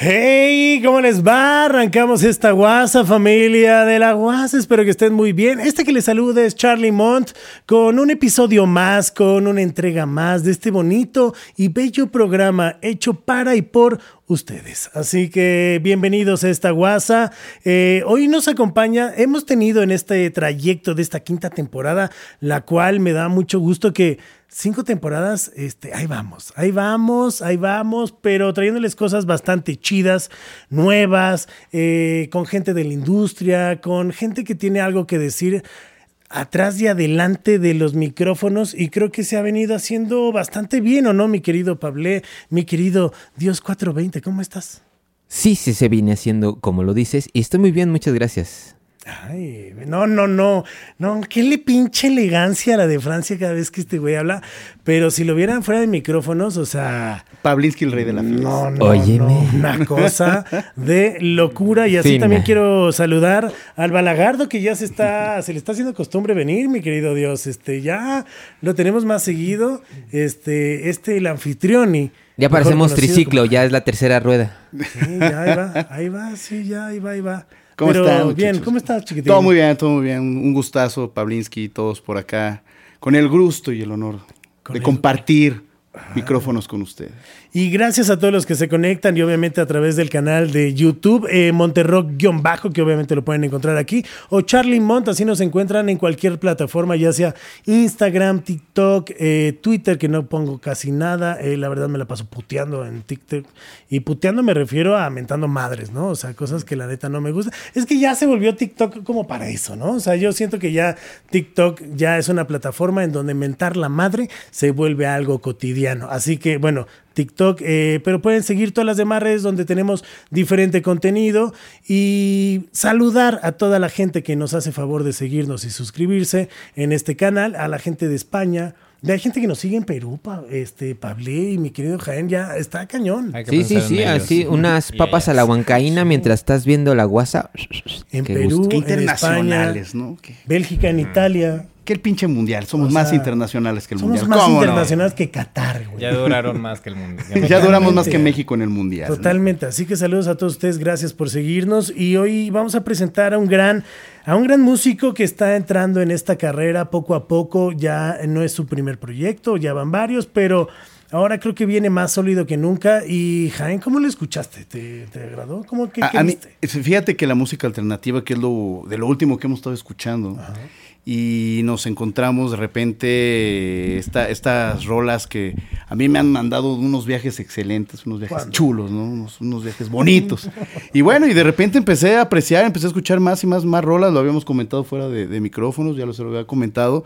Hey, ¿cómo les va? Arrancamos esta guasa, familia de la guasa. Espero que estén muy bien. Este que les saluda es Charlie Mont con un episodio más, con una entrega más de este bonito y bello programa hecho para y por ustedes. Así que bienvenidos a esta guasa. Eh, hoy nos acompaña, hemos tenido en este trayecto de esta quinta temporada, la cual me da mucho gusto que cinco temporadas, este, ahí vamos, ahí vamos, ahí vamos, pero trayéndoles cosas bastante chidas, nuevas, eh, con gente de la industria, con gente que tiene algo que decir atrás y adelante de los micrófonos y creo que se ha venido haciendo bastante bien, ¿o no, mi querido Pablé, mi querido Dios 420, ¿cómo estás? Sí, sí, se viene haciendo como lo dices y estoy muy bien, muchas gracias. Ay, no, no, no, no, qué le pinche elegancia a la de Francia cada vez que este güey habla, pero si lo vieran fuera de micrófonos, o sea... Pablinsky, el rey de la fiesta. No, no, no, una cosa de locura. Y así también quiero saludar al Balagardo que ya se está, se le está haciendo costumbre venir, mi querido Dios, este, ya lo tenemos más seguido, este, este, el anfitrión y... Ya parecemos triciclo, ya es la tercera rueda. Sí, ya ahí va, ahí va, sí, ya ahí va, ahí va. ¿Cómo están? Bien, ¿cómo estás, chiquitín? Todo muy bien, todo muy bien. Un gustazo, Pablinsky, todos por acá. Con el gusto y el honor de compartir micrófonos con ustedes. Y gracias a todos los que se conectan y obviamente a través del canal de YouTube, eh, Monterrock-bajo, que obviamente lo pueden encontrar aquí, o Charlie Mont, así nos encuentran en cualquier plataforma, ya sea Instagram, TikTok, eh, Twitter, que no pongo casi nada, eh, la verdad me la paso puteando en TikTok. Y puteando me refiero a mentando madres, ¿no? O sea, cosas que la neta no me gusta. Es que ya se volvió TikTok como para eso, ¿no? O sea, yo siento que ya TikTok ya es una plataforma en donde mentar la madre se vuelve algo cotidiano. Así que, bueno, TikTok, eh, pero pueden seguir todas las demás redes donde tenemos diferente contenido y saludar a toda la gente que nos hace favor de seguirnos y suscribirse en este canal, a la gente de España. Hay gente que nos sigue en Perú, este, Pablé y mi querido Jaén, ya está cañón. Sí, sí, sí, así, unas papas a la huancaína mientras estás viendo la guasa. En Perú, en España, ¿no? Bélgica, en Italia que el pinche mundial. Somos más internacionales que el mundial. Somos más internacionales que Qatar, güey. Ya duraron más que el mundial. Ya, duramos más que México en el mundial. Totalmente. Así que saludos a todos ustedes. Gracias por seguirnos. Y hoy vamos a presentar a un gran, a un gran músico que está entrando en esta carrera poco a poco. Ya no es su primer proyecto, ya van varios, pero ahora creo que viene más sólido que nunca. Y Jaén, ¿cómo lo escuchaste? ¿Te, agradó? ¿Cómo que a, Fíjate que la música alternativa, que es lo de lo último que hemos estado escuchando. Ajá y nos encontramos de repente estas rolas que a mí me han mandado unos viajes excelentes, unos viajes chulos, ¿no? Unos, viajes bonitos. y bueno, y de repente empecé a apreciar, empecé a escuchar más y más, más rolas, lo habíamos comentado fuera de, micrófonos, ya lo se lo había comentado.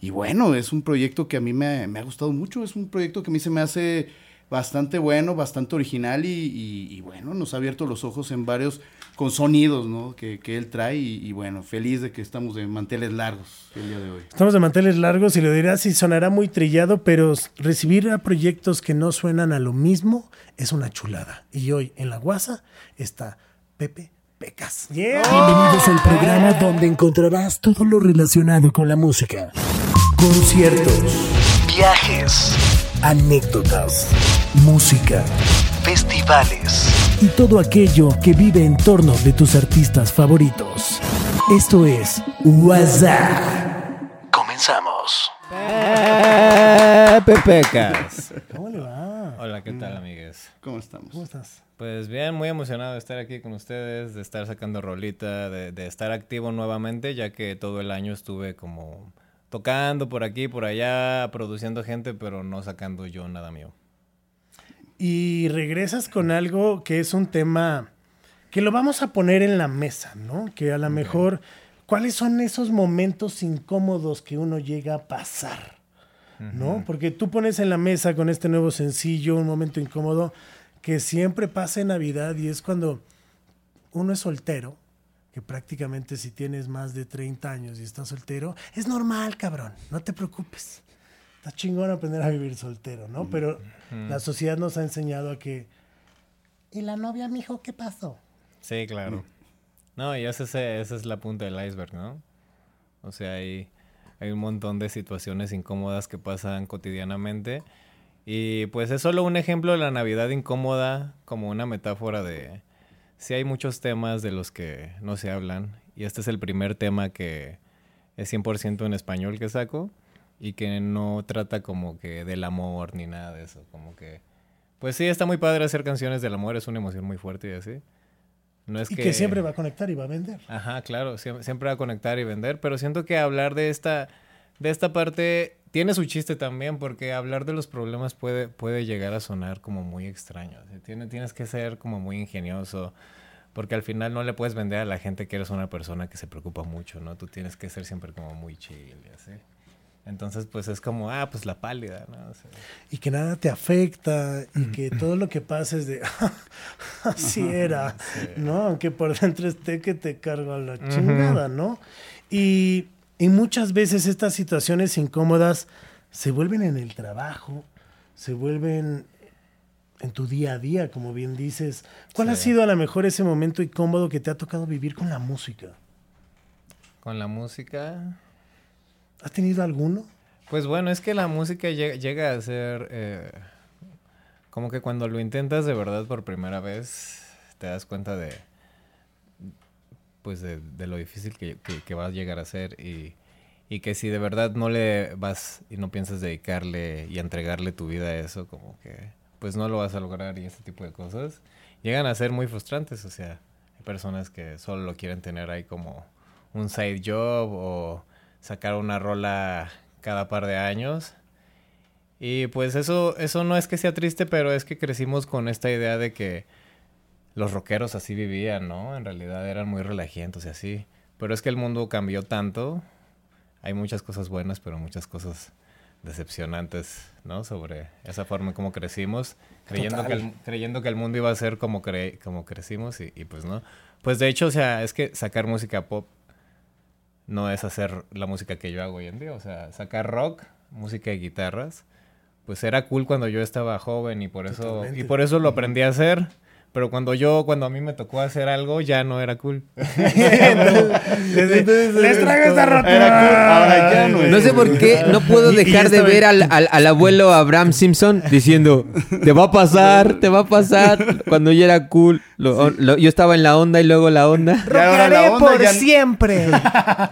Y bueno, es un proyecto que a mí me, me ha gustado mucho, es un proyecto que a mí se me hace bastante bueno, bastante original y, bueno, nos ha abierto los ojos en varios con sonidos ¿no? que, él trae y, bueno, feliz de que estamos de manteles largos el día de hoy. Estamos de manteles largos y lo dirás si sonará muy trillado, pero recibir a proyectos que no suenan a lo mismo es una chulada. Y hoy en La Guasa está Pepe Pecas. Bienvenidos al programa donde encontrarás todo lo relacionado con la música. Conciertos, viajes, anécdotas música, festivales y todo aquello que vive en torno de tus artistas favoritos. Esto es WhatsApp. Comenzamos. Pepecas. ¿Cómo le va? Hola, ¿qué tal, amigues? ¿Cómo estamos? ¿Cómo estás? Pues bien, muy emocionado de estar aquí con ustedes, de estar sacando rolita, de, de estar activo nuevamente, ya que todo el año estuve como tocando por aquí, por allá, produciendo gente, pero no sacando yo nada mío y regresas con algo que es un tema que lo vamos a poner en la mesa, ¿no? Que a lo mejor, ¿cuáles son esos momentos incómodos que uno llega a pasar? ¿No? Porque tú pones en la mesa con este nuevo sencillo un momento incómodo que siempre pasa en Navidad y es cuando uno es soltero, que prácticamente si tienes más de 30 años y estás soltero, es normal, cabrón, no te preocupes está chingón aprender a vivir soltero, ¿no? Pero la sociedad nos ha enseñado a que. ¿Y la novia, mijo, qué pasó? Sí, claro. No, y esa es, la punta del iceberg, ¿no? O sea, hay, hay un montón de situaciones incómodas que pasan cotidianamente Y pues es solo un ejemplo de la Navidad incómoda, como una metáfora de... Si hay muchos temas de los que no se hablan, y este es el primer tema que es 100% en español que saco, y que no trata como que del amor ni nada de eso, como que... Pues sí, está muy padre hacer canciones del amor, es una emoción muy fuerte y así. No es y que... siempre va a conectar y va a vender. Ajá, claro, siempre, va a conectar y vender, pero siento que hablar de esta, de esta parte tiene su chiste también, porque hablar de los problemas puede, puede llegar a sonar como muy extraño. tiene, tienes que ser como muy ingenioso, porque al final no le puedes vender a la gente que eres una persona que se preocupa mucho, ¿no? Tú tienes que ser siempre como muy chill y así. Entonces, pues es como, ah, pues la pálida, ¿no? y que nada te afecta y que todo lo que pasa es de, así era, ¿no? Aunque por dentro esté que te carga la chingada, ¿no? Y, y, muchas veces estas situaciones incómodas se vuelven en el trabajo, se vuelven en tu día a día, como bien dices. ¿Cuál ha sido a lo mejor ese momento incómodo que te ha tocado vivir con la música? Con la música ¿Has tenido alguno? Pues bueno, es que la música llega, a ser eh, como que cuando lo intentas de verdad por primera vez, te das cuenta de pues de, lo difícil que, que, va a llegar a ser y, y, que si de verdad no le vas y no piensas dedicarle y entregarle tu vida a eso, como que pues no lo vas a lograr y ese tipo de cosas, llegan a ser muy frustrantes, o sea, hay personas que solo lo quieren tener ahí como un side job o sacar una rola cada par de años. Y pues eso, eso no es que sea triste, pero es que crecimos con esta idea de que los rockeros así vivían, ¿no? En realidad eran muy relajientos y así. Pero es que el mundo cambió tanto. Hay muchas cosas buenas, pero muchas cosas decepcionantes, ¿no? Sobre esa forma en cómo crecimos, creyendo que, el, creyendo que el mundo iba a ser como, cre como crecimos y, y, pues no. Pues de hecho, o sea, es que sacar música pop no es hacer la música que yo hago hoy en día. O sea, sacar rock, música de guitarras, pues era cool cuando yo estaba joven y por eso, y por eso lo aprendí a hacer. Pero cuando yo, cuando a mí me tocó hacer algo, ya no era cool. Les traigo esta rotura. no, sé por qué no puedo dejar de ver al, al, abuelo Abraham Simpson diciendo, te va a pasar, te va a pasar. Cuando ya era cool. yo estaba en la onda y luego la onda. Rockearé por siempre.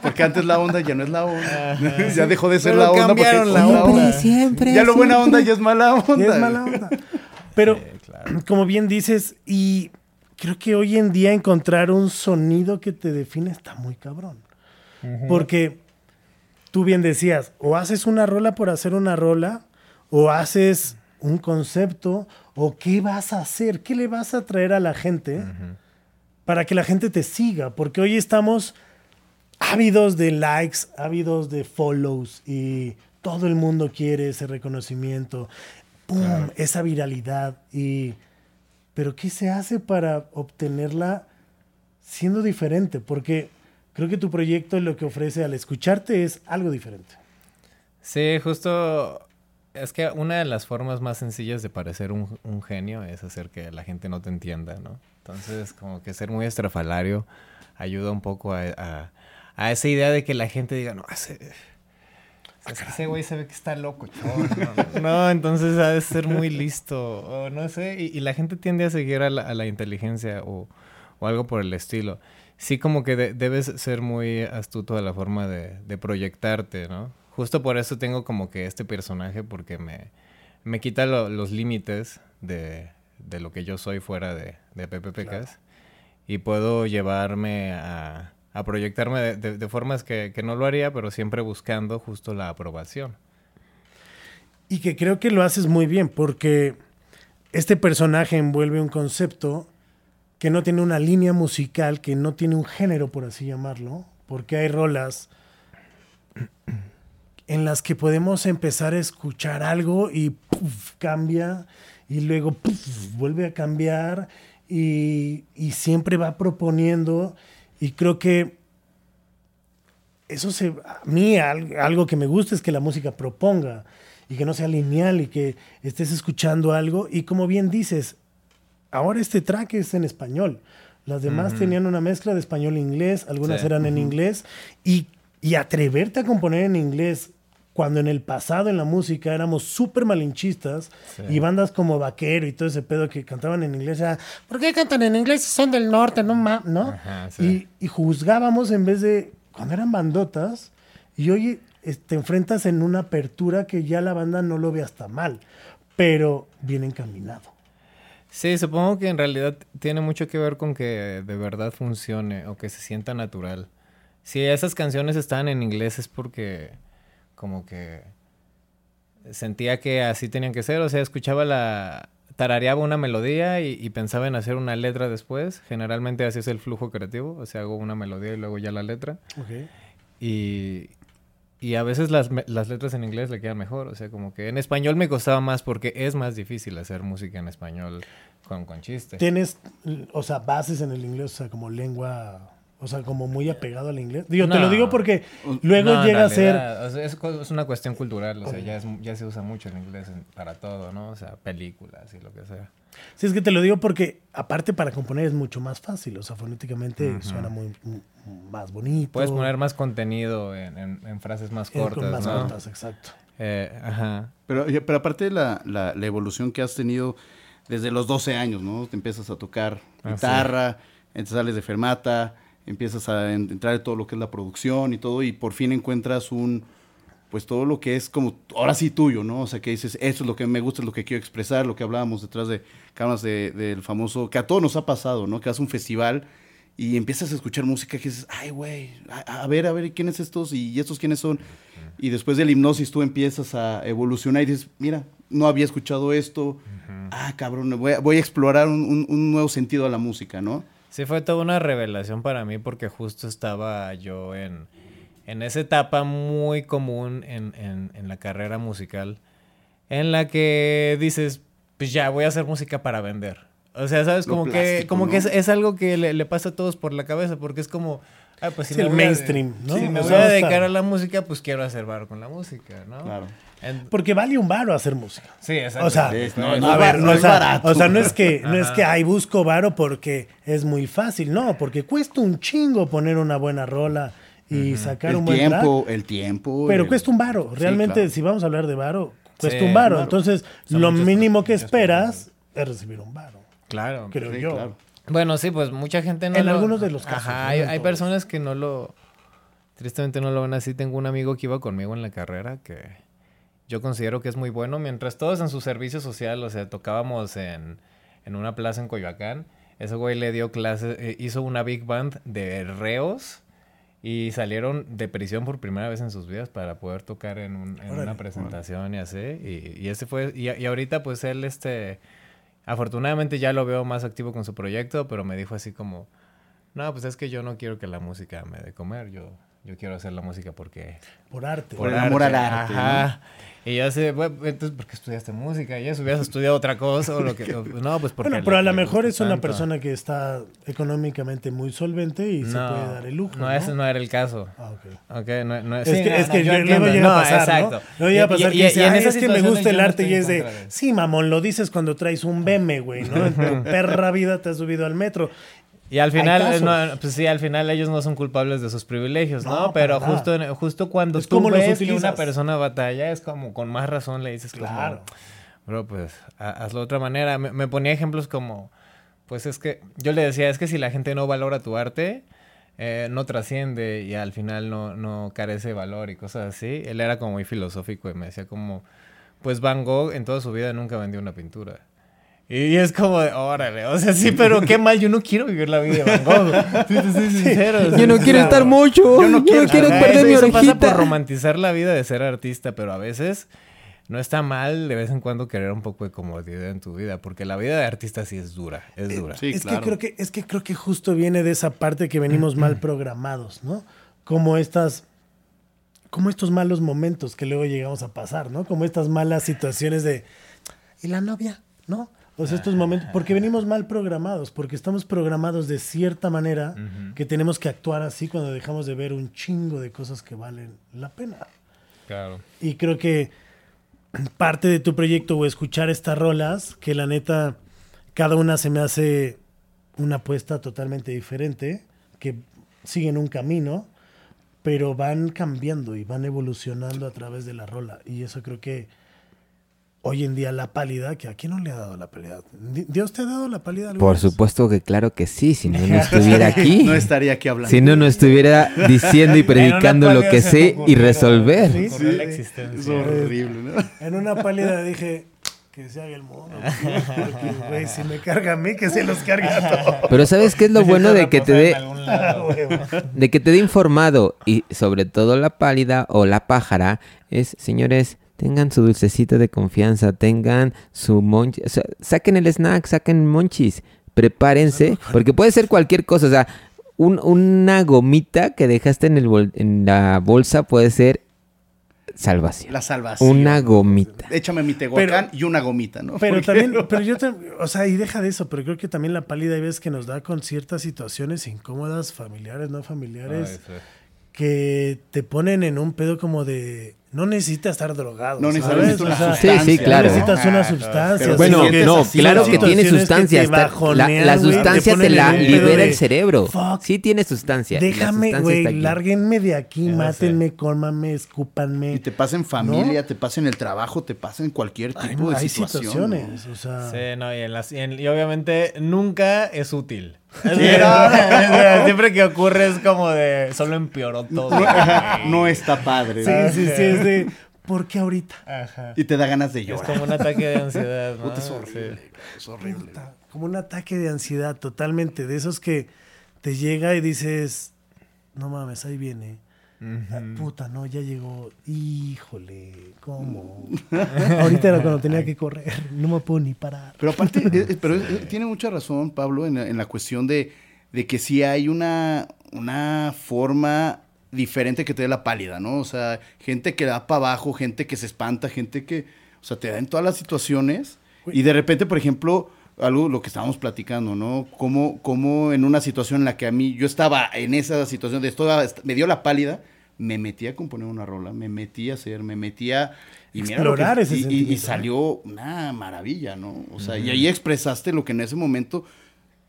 Porque antes la onda ya no es la onda. ya dejó de ser la onda. Cambiaron la onda. Siempre, Ya lo buena onda ya es mala onda. Ya es mala onda. Pero como bien dices, y creo que hoy en día encontrar un sonido que te define está muy cabrón. Porque tú bien decías, o haces una rola por hacer una rola, o haces un concepto, o qué vas a hacer, qué le vas a traer a la gente para que la gente te siga. Porque hoy estamos ávidos de likes, ávidos de follows y todo el mundo quiere ese reconocimiento esa viralidad. Y, pero ¿qué se hace para obtenerla siendo diferente? Porque creo que tu proyecto lo que ofrece al escucharte es algo diferente. Sí, justo es que una de las formas más sencillas de parecer un, genio es hacer que la gente no te entienda, ¿no? Entonces, como que ser muy estrafalario ayuda un poco a, a, esa idea de que la gente diga, no, hace ese güey se ve que está loco, No, entonces ha de ser muy listo. O no sé. Y, la gente tiende a seguir a la, inteligencia o, algo por el estilo. Sí, como que debes ser muy astuto de la forma de, proyectarte, ¿no? Justo por eso tengo como que este personaje, porque me, me quita los límites de, lo que yo soy fuera de, de PPPKs. Y puedo llevarme a a proyectarme de, formas que, no lo haría, pero siempre buscando justo la aprobación. Y que creo que lo haces muy bien, porque este personaje envuelve un concepto que no tiene una línea musical, que no tiene un género, por así llamarlo, porque hay rolas en las que podemos empezar a escuchar algo y cambia, y luego vuelve a cambiar, y, y siempre va proponiendo y creo que eso se, a mí algo que me gusta es que la música proponga y que no sea lineal y que estés escuchando algo. Y como bien dices, ahora este track es en español. Las demás tenían una mezcla de español e inglés, algunas eran en inglés. Y, y, atreverte a componer en inglés cuando en el pasado en la música éramos súper malinchistas y bandas como Vaquero y todo ese pedo que cantaban en inglés, era, ¿por qué cantan en inglés si son del norte? No, ma ¿no? y, y, juzgábamos en vez de, cuando eran bandotas, y hoy te enfrentas en una apertura que ya la banda no lo ve hasta mal, pero bien encaminado. Sí, supongo que en realidad tiene mucho que ver con que de verdad funcione o que se sienta natural. Si esas canciones están en inglés es porque como que sentía que así tenían que ser, o sea, escuchaba la tarareaba una melodía y, pensaba en hacer una letra después. Generalmente así es el flujo creativo, o sea, hago una melodía y luego ya la letra. Y, y a veces las, las, letras en inglés le quedan mejor. O sea, como que en español me costaba más porque es más difícil hacer música en español con, con chistes. ¿Tienes, o sea, bases en el inglés, o sea, como lengua, o sea, como muy apegado al inglés? Digo, te lo digo porque luego llega a ser... es, es, una cuestión cultural, o sea, ya, es, ya se usa mucho el inglés para todo, ¿no? O sea, películas y lo que sea. Sí, es que te lo digo porque aparte para componer es mucho más fácil, o sea, fonéticamente suena muy, más bonito. Puedes poner más contenido en, frases más cortas. más cortas, exacto. Eh, ajá. Pero, pero aparte de la, la, evolución que has tenido desde los 12 años, ¿no? Te empiezas a tocar ah, guitarra, sales de fermata, empiezas a entrar en todo lo que es la producción y todo, y por fin encuentras un, pues todo lo que es como, ahora sí tuyo, ¿no? O sea, que dices, eso es lo que me gusta, es lo que quiero expresar, lo que hablábamos detrás de cámaras del famoso, que a todos nos ha pasado, ¿no? Que haces un festival y empiezas a escuchar música que dices, ay, güey, a, ver, a ver, ¿quiénes estos? Y, estos quiénes son? Y después del hipnosis tú empiezas a evolucionar y dices, mira, no había escuchado esto, ah, cabrón, voy a, voy a explorar un, nuevo sentido a la música, ¿no? Sí, fue toda una revelación para mí porque justo estaba yo en en esa etapa muy común en, en, la carrera musical, en la que dices, pues ya, voy a hacer música para vender. O sea, ¿sabes? Como que, como que es, algo que le, pasa a todos por la cabeza, porque es como, ah, pues si el mainstream, ¿no? Si me voy a dedicar a la música, pues quiero hacer bar con la música, ¿no? Claro. Porque vale un varo hacer música. Sí, exacto. O sea, no, a ver, no, es barato. O sea, no es que, no es que ay, busco varo porque es muy fácil. No, porque cuesta un chingo poner una buena rola y sacar un buen tiempo, El tiempo, Pero cuesta un varo. Realmente, si vamos a hablar de varo, cuesta un varo. Entonces, lo mínimo que esperas es recibir un varo. Claro. Creo yo. Bueno, sí, pues mucha gente no En algunos de los casos. Ajá, hay, personas que no lo... Tristemente no lo ven así. Tengo un amigo que iba conmigo en la carrera que yo considero que es muy bueno. Mientras todos en su servicio social, o sea, tocábamos en, en una plaza en Coyoacán, ese güey le dio clases, eh, hizo una big band de reos y salieron de prisión por primera vez en sus vidas para poder tocar en, una presentación y así. Y, ese fue, y, y, ahorita pues él, este, afortunadamente ya lo veo más activo con su proyecto, pero me dijo así como, no, pues es que yo no quiero que la música me dé comer, yo yo quiero hacer la música porque... Por arte. Por, amor al arte. Ajá. Y yo sé, bueno, entonces, ¿por qué estudiaste música? Y eso, hubieras estudiado otra cosa o lo que... No, pues porque... Bueno, pero a lo mejor es una persona que está económicamente muy solvente y se puede dar el lujo, no, ¿no? ese no era el caso. Ah, ok. okay no, no, es, que, es que yo luego llega a pasar, exacto. ¿no? llega a pasar que dice, es que me gusta el arte y es de... Sí, mamón, lo dices cuando traes un BM, güey, ¿no? En tu perra vida te has subido al metro. Y al final, pues sí, al final ellos no son culpables de sus privilegios, ¿no? Pero justo, justo cuando tú como ves que una persona batalla, es como con más razón le dices claro. bro, pues hazlo de otra manera. Me, ponía ejemplos como, pues es que, yo le decía, es que si la gente no valora tu arte, eh, no trasciende y al final no, no carece de valor y cosas así. Él era como muy filosófico y me decía como, pues Van Gogh en toda su vida nunca vendió una pintura. Y es como de, órale, o sea, sí, pero qué mal, yo no quiero vivir la vida de Van Gogh. Sí, te soy sincero. yo no quiero estar mucho. Yo no quiero, perder mi orejita. pasa por romantizar la vida de ser artista, pero a veces no está mal de vez en cuando querer un poco de comodidad en tu vida, porque la vida de artista sí es dura, es eh, dura. es que creo que es que creo que justo viene de esa parte que venimos mal programados, ¿no? Como estas como estos malos momentos que luego llegamos a pasar, ¿no? Como estas malas situaciones de ¿y la novia? ¿No? O sea, estos momentos, porque venimos mal programados, porque estamos programados de cierta manera que tenemos que actuar así cuando dejamos de ver un chingo de cosas que valen la pena. Claro. Y creo que parte de tu proyecto o escuchar estas rolas, que la neta, cada una se me hace una apuesta totalmente diferente, que siguen un camino, pero van cambiando y van evolucionando a través de la rola. Y eso creo que hoy en día la pálida, que a quién no le ha dado la pálida. ¿Dios te ha dado la pálida? Por supuesto que claro que sí, si no, no estuviera aquí. no estaría aquí hablando. Si no, no estuviera diciendo y predicando lo que sé y resolver. ¿Sí? Sí, es horrible, ¿no? En una pálida dije, que se haga el mono. Porque, güey, si me carga a mí, que se los cargue a todos. Pero ¿sabes qué es lo bueno de que te dé... De que te dé informado y sobre todo la pálida o la pájara es, señores, tengan su dulcecito de confianza, tengan su monchi, o sea, saquen el snack, saquen monchis, prepárense, porque puede ser cualquier cosa, o sea, una gomita que dejaste en, el en la bolsa puede ser salvación. La salvación. Una gomita. Échame mi tehuacán y una gomita, ¿no? Pero también, pero yo, o sea, y deja de eso, pero creo que también la pálida hay veces que nos da con ciertas situaciones incómodas, familiares, no familiares, que te ponen en un pedo como de no necesitas estar drogado. No necesitas una sustancia. Sí, sí, claro. No necesitas una sustancia. bueno, no, claro que tiene sustancia. la, sustancia te, la libera el cerebro. sí tiene sustancia. Déjame, güey, lárguenme de aquí, mátenme, cómame, escúpanme. Y te pasa en familia, te pasa en el trabajo, te pasa en cualquier tipo de situación. situaciones, o sea. Sí, no, y, y obviamente nunca es útil. siempre que ocurre es como de solo empeoró todo. No, está padre. Sí, sí, sí, es de ¿por qué ahorita? Y te da ganas de llorar. Es como un ataque de ansiedad. es horrible. como un ataque de ansiedad, totalmente. De esos que te llega y dices, no mames, ahí viene. Puta, no, ya llegó. Híjole, ¿cómo? Ahorita era cuando tenía que correr, no me puedo ni parar. Pero aparte, eh, eh, pero eh, tiene mucha razón, Pablo, en la, cuestión de, de, que sí hay una, una forma diferente que te dé la pálida, ¿no? O sea, gente que da para abajo, gente que se espanta, gente que, o sea, te da en todas las situaciones. Y de repente, por ejemplo, algo lo que estábamos platicando, ¿no? Como, como en una situación en la que a mí, yo estaba en esa situación de esto, me dio la pálida, me metí a componer una rola, me metí a hacer, me metí a... Y Explorar ese y, y, salió una maravilla, ¿no? O sea, y ahí expresaste lo que en ese momento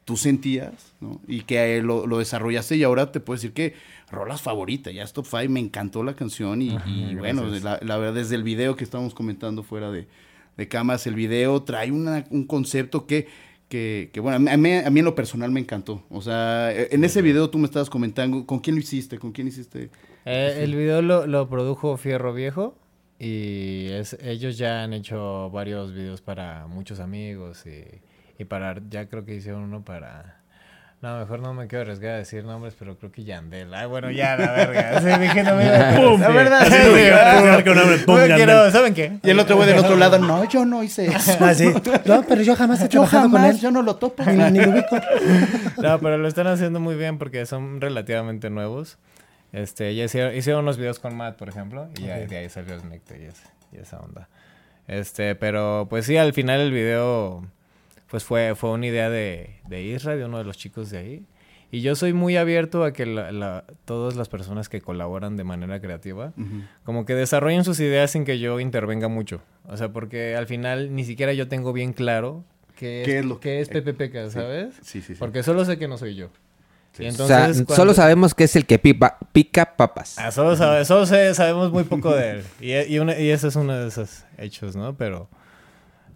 tú sentías, ¿no? Y que lo, lo, desarrollaste y ahora te puedo decir que rolas favorita, ya Stop Five, me encantó la canción y, bueno, la, verdad, desde el video que estábamos comentando fuera de, de camas, el video trae un concepto que que, bueno, a mí, a mí, en lo personal me encantó. O sea, en ese video tú me estabas comentando, ¿con quién lo hiciste? ¿Con quién hiciste? Eh, el video lo, lo, produjo Fierro Viejo y es, ellos ya han hecho varios videos para muchos amigos y, y para, ya creo que hicieron uno para no, mejor no me quiero arriesgar a decir nombres, pero creo que Yandel. Ay, bueno, ya, la verga. Sí, dije, no me... ¡Pum! La verdad, sí, ¿saben qué? Y el otro güey del otro lado, no, yo no hice eso. Ah, sí. No, pero yo jamás he trabajado con él. Yo no lo topo. Ni, ni lo ubico. No, pero lo están haciendo muy bien porque son relativamente nuevos. Este, ya hicieron, hicieron unos videos con Matt, por ejemplo, y de ahí salió Snecta y, y esa onda. Este, pero pues sí, al final el video pues fue, fue una idea de, de Isra, de uno de los chicos de ahí. Y yo soy muy abierto a que la, todas las personas que colaboran de manera creativa, como que desarrollen sus ideas sin que yo intervenga mucho. O sea, porque al final ni siquiera yo tengo bien claro qué, es, lo que es PPPK, ¿sabes? Sí, sí, sí. Porque solo sé que no soy yo. entonces, o sea, solo sabemos que es el que pica papas. Ah, solo, solo sabemos muy poco de él. Y, y, y ese es uno de esos hechos, ¿no? Pero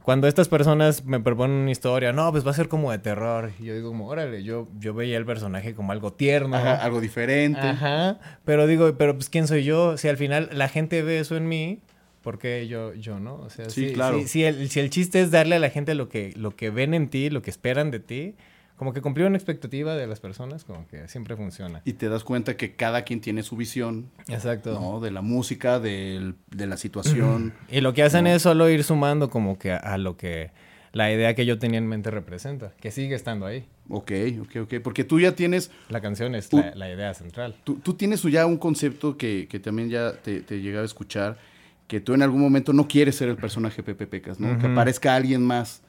cuando estas personas me proponen una historia, no, pues va a ser como de terror. Y yo digo, como, órale, yo, yo veía el personaje como algo tierno. algo diferente. Ajá. Pero digo, pero pues ¿quién soy yo? Si al final la gente ve eso en mí, ¿por qué yo, yo no? O sea, sí, claro. Si, el, si el chiste es darle a la gente lo que, lo que ven en ti, lo que esperan de ti, como que cumplir una expectativa de las personas, como que siempre funciona. Y te das cuenta que cada quien tiene su visión. Exacto. ¿no? De la música, de la situación. y lo que hacen es solo ir sumando como que a, lo que la idea que yo tenía en mente representa, que sigue estando ahí. Ok, ok, ok. Porque tú ya tienes... La canción es la, idea central. Tú, tú, tienes ya un concepto que, que también ya te, te llegaba a escuchar, que tú en algún momento no quieres ser el personaje Pepe Pecas, ¿no? Que aparezca alguien más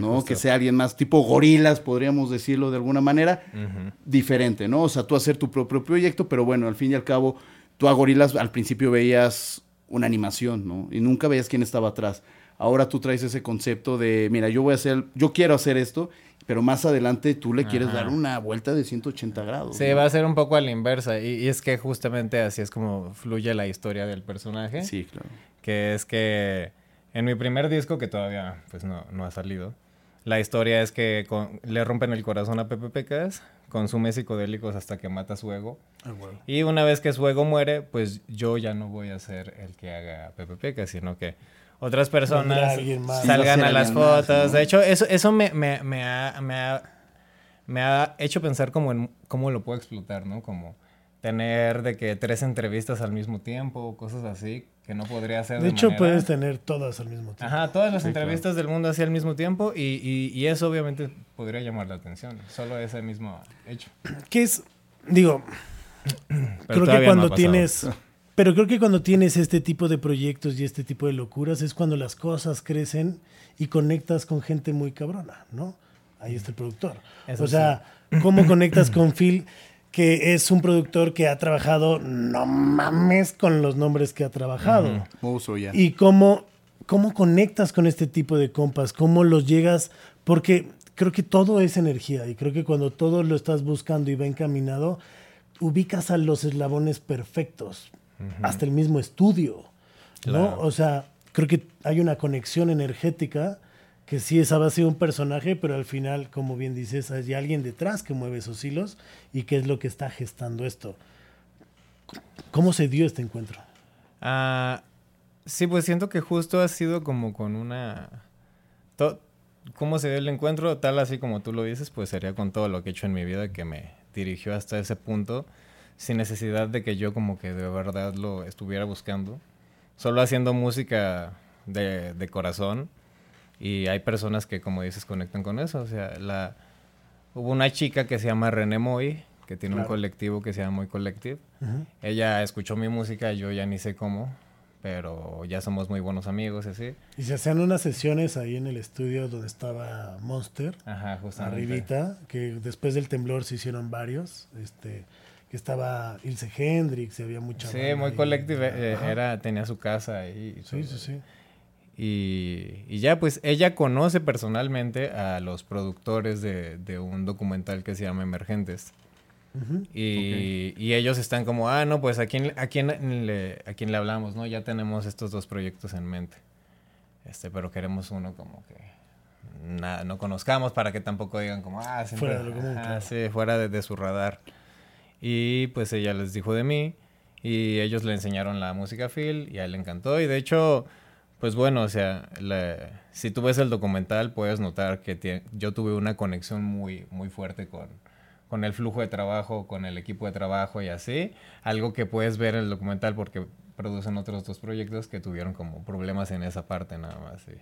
¿no? Que sea alguien más tipo gorilas, podríamos decirlo de alguna manera, diferente, ¿no? O sea, tú hacer tu propio proyecto, pero bueno, al fin y al cabo, tú a gorilas al principio veías una animación, ¿no? Y nunca veías quién estaba atrás. Ahora tú traes ese concepto de, mira, yo voy a hacer, yo quiero hacer esto, pero más adelante tú le quieres dar una vuelta de 180 grados. Sí, va a ser un poco a la inversa. Y, es que justamente así es como fluye la historia del personaje. Sí, claro. Que es que en mi primer disco, que todavía pues no, no ha salido, la historia es que le rompen el corazón a Pepe Pecas, consume psicodélicos hasta que mata su ego. Ah, y una vez que su ego muere, pues yo ya no voy a ser el que haga Pepe Pecas, sino que otras personas salgan a las fotos. De hecho, eso, eso me, me, me, ha, me, ha, me ha hecho pensar como en cómo lo puedo explotar, ¿no? Como tener de que tres entrevistas al mismo tiempo, cosas así, que no podría hacer. De, hecho, puedes tener todas al mismo tiempo. Ajá, todas las entrevistas del mundo así al mismo tiempo y, y, y, eso obviamente podría llamar la atención, solo ese mismo hecho. ¿Qué es? Digo, creo que cuando tienes pero creo que cuando tienes este tipo de proyectos y este tipo de locuras es cuando las cosas crecen y conectas con gente muy cabrona, ¿no? Ahí está el productor. o sea, ¿cómo conectas con Phil? Que es un productor que ha trabajado, no mames, con los nombres que ha trabajado. Y cómo, cómo conectas con este tipo de compas, cómo los llegas, porque creo que todo es energía y creo que cuando todo lo estás buscando y va encaminado, ubicas a los eslabones perfectos hasta el mismo estudio, ¿no? O sea, creo que hay una conexión energética que sí, esa va a ser un personaje, pero al final, como bien dices, hay alguien detrás que mueve esos hilos y qué es lo que está gestando esto. ¿Cómo se dio este encuentro? Ah, sí, pues siento que justo ha sido como con una... ¿Cómo se dio el encuentro? Tal así como tú lo dices, pues sería con todo lo que he hecho en mi vida que me dirigió hasta ese punto sin necesidad de que yo como que de verdad lo estuviera buscando. Solo haciendo música de corazón. Y hay personas que, como dices, conectan con eso. O sea, la, hubo una chica que se llama René Moy, que tiene un colectivo que se llama Moy Collective. Ella escuchó mi música, yo ya ni sé cómo, pero ya somos muy buenos amigos y así. Y se hacían unas sesiones ahí en el estudio donde estaba Monster, Ajá, justamente. arribita, que después del temblor se hicieron varios. Este, que estaba Ilse Hendrix y había mucha Sí, muy colectiva, eh, era, tenía su casa ahí. sí, sí, sí. Y, y, ya, pues ella conoce personalmente a los productores de, de un documental que se llama Emergentes. y, y, ellos están como, ah, no, pues a quién, a quién le, a quién le hablamos, ¿no? Ya tenemos estos dos proyectos en mente. Este, pero queremos uno como que nada, no conozcamos para que tampoco digan como, ah, fuera, de, sí, fuera de su radar. Y pues ella les dijo de mí y ellos le enseñaron la música a Phil y a él le encantó. Y de hecho, pues bueno, o sea, si tú ves el documental puedes notar que yo tuve una conexión muy, muy fuerte con, con el flujo de trabajo, con el equipo de trabajo y así. Algo que puedes ver en el documental porque producen otros dos proyectos que tuvieron como problemas en esa parte nada más. ¿sí?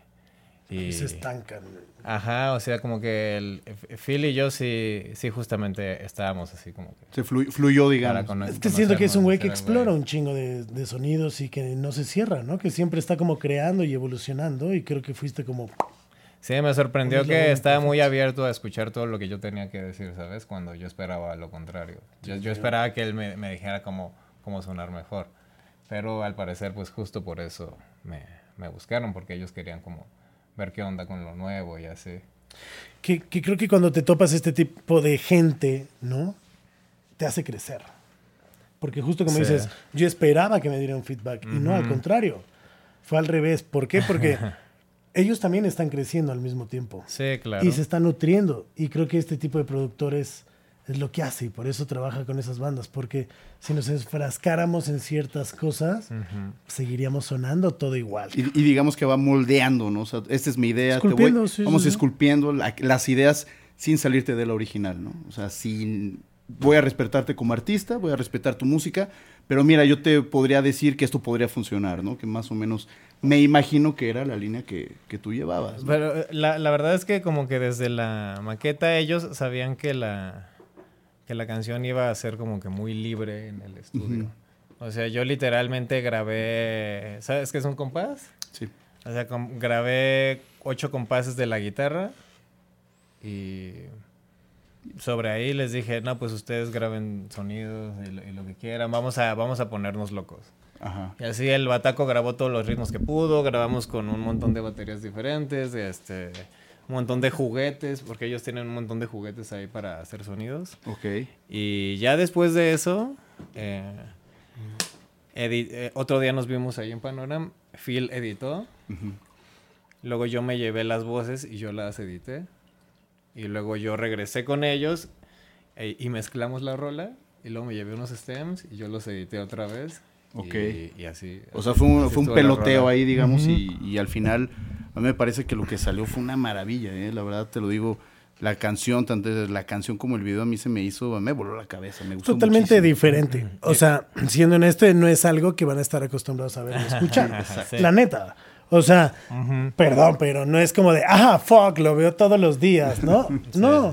Y, se estancan. Ajá, o sea, como que el, Phil y yo sí, sí justamente estábamos así como que... Se fluyó, digamos. es que siento que es un güey que explora un chingo de, de, sonidos y que no se cierra, ¿no? Que siempre está como creando y evolucionando y creo que fuiste como... Sí, me sorprendió que estaba muy abierto a escuchar todo lo que yo tenía que decir, ¿sabes? Cuando yo esperaba lo contrario. Yo, yo esperaba que él me, me dijera cómo, cómo sonar mejor. Pero al parecer, pues justo por eso me, me buscaron, porque ellos querían como ver qué onda con lo nuevo y así. Que, creo que cuando te topas este tipo de gente, ¿no? Te hace crecer. Porque justo como dices, yo esperaba que me dieran feedback y no, al contrario. Fue al revés. ¿Por qué? Porque ellos también están creciendo al mismo tiempo. Sí, claro. Y se están nutriendo. Y creo que este tipo de productores es lo que hace y por eso trabaja con esas bandas, porque si nos enfrascáramos en ciertas cosas, seguiríamos sonando todo igual. Y, digamos que va moldeando, ¿no? O sea, esta es mi idea, vamos esculpiendo las ideas sin salirte de la original, ¿no? O sea, sin voy a respetarte como artista, voy a respetar tu música, pero mira, yo te podría decir que esto podría funcionar, ¿no? Que más o menos me imagino que era la línea que, que tú llevabas. Pero eh, la, la verdad es que como que desde la maqueta ellos sabían que la que la canción iba a ser como que muy libre en el estudio. O sea, yo literalmente grabé, ¿sabes qué es un compás? Sí. O sea, grabé ocho compases de la guitarra y sobre ahí les dije, no, pues ustedes graben sonidos y lo, que quieran, vamos a, vamos a ponernos locos. Ajá. Y así el Bataco grabó todos los ritmos que pudo, grabamos con un montón de baterías diferentes, este, un montón de juguetes, porque ellos tienen un montón de juguetes ahí para hacer sonidos. Ok. Y ya después de eso, eh, eh, otro día nos vimos ahí en Panorama, Phil editó, luego yo me llevé las voces y yo las edité, y luego yo regresé con ellos e, y mezclamos la rola, y luego me llevé unos stems y yo los edité otra vez. Ok. Y, así. O sea, fue un, fue un peloteo ahí, digamos, y, y al final a mí me parece que lo que salió fue una maravilla, ¿eh? la verdad te lo digo. La canción, tanto la canción como el video a mí se me hizo, me voló la cabeza, me gustó Totalmente diferente. O sea, siendo en este no es algo que van a estar acostumbrados a ver y escuchar. La neta. O sea, perdón, pero no es como de, ah, fuck, lo veo todos los días, ¿no? no.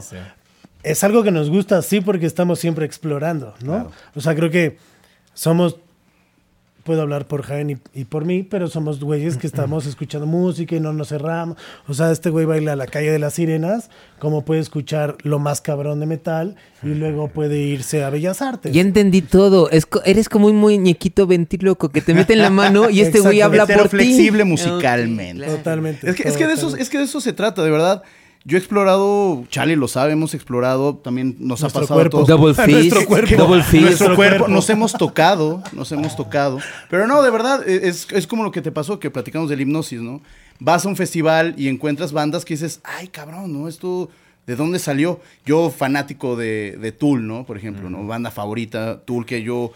Es algo que nos gusta así porque estamos siempre explorando, ¿no? O sea, creo que somos puedo hablar por Jaén y, por mí, pero somos güeyes que estamos escuchando música y no nos cerramos. O sea, este güey baila a la calle de las sirenas, como puede escuchar lo más cabrón de metal y luego puede irse a Bellas Artes. Ya entendí todo. eres como un muñequito ventríloco que te mete en la mano y este güey habla por flexible musicalmente. Totalmente. Es que, es que de eso, es que de eso se trata, de verdad. Yo he explorado, Charlie lo sabe, hemos explorado, también nos ha pasado cuerpo. todos. Double Fist, nuestro cuerpo, double fist. Nuestro cuerpo, nos hemos tocado, nos hemos tocado. Pero no, de verdad, e, es, es, como lo que te pasó, que platicamos del hipnosis, ¿no? Vas a un festival y encuentras bandas que dices, ay, cabrón, ¿no? Esto, ¿de dónde salió? Yo, fanático de, de Tool, ¿no? Por ejemplo, ¿no? Banda favorita, Tool, que yo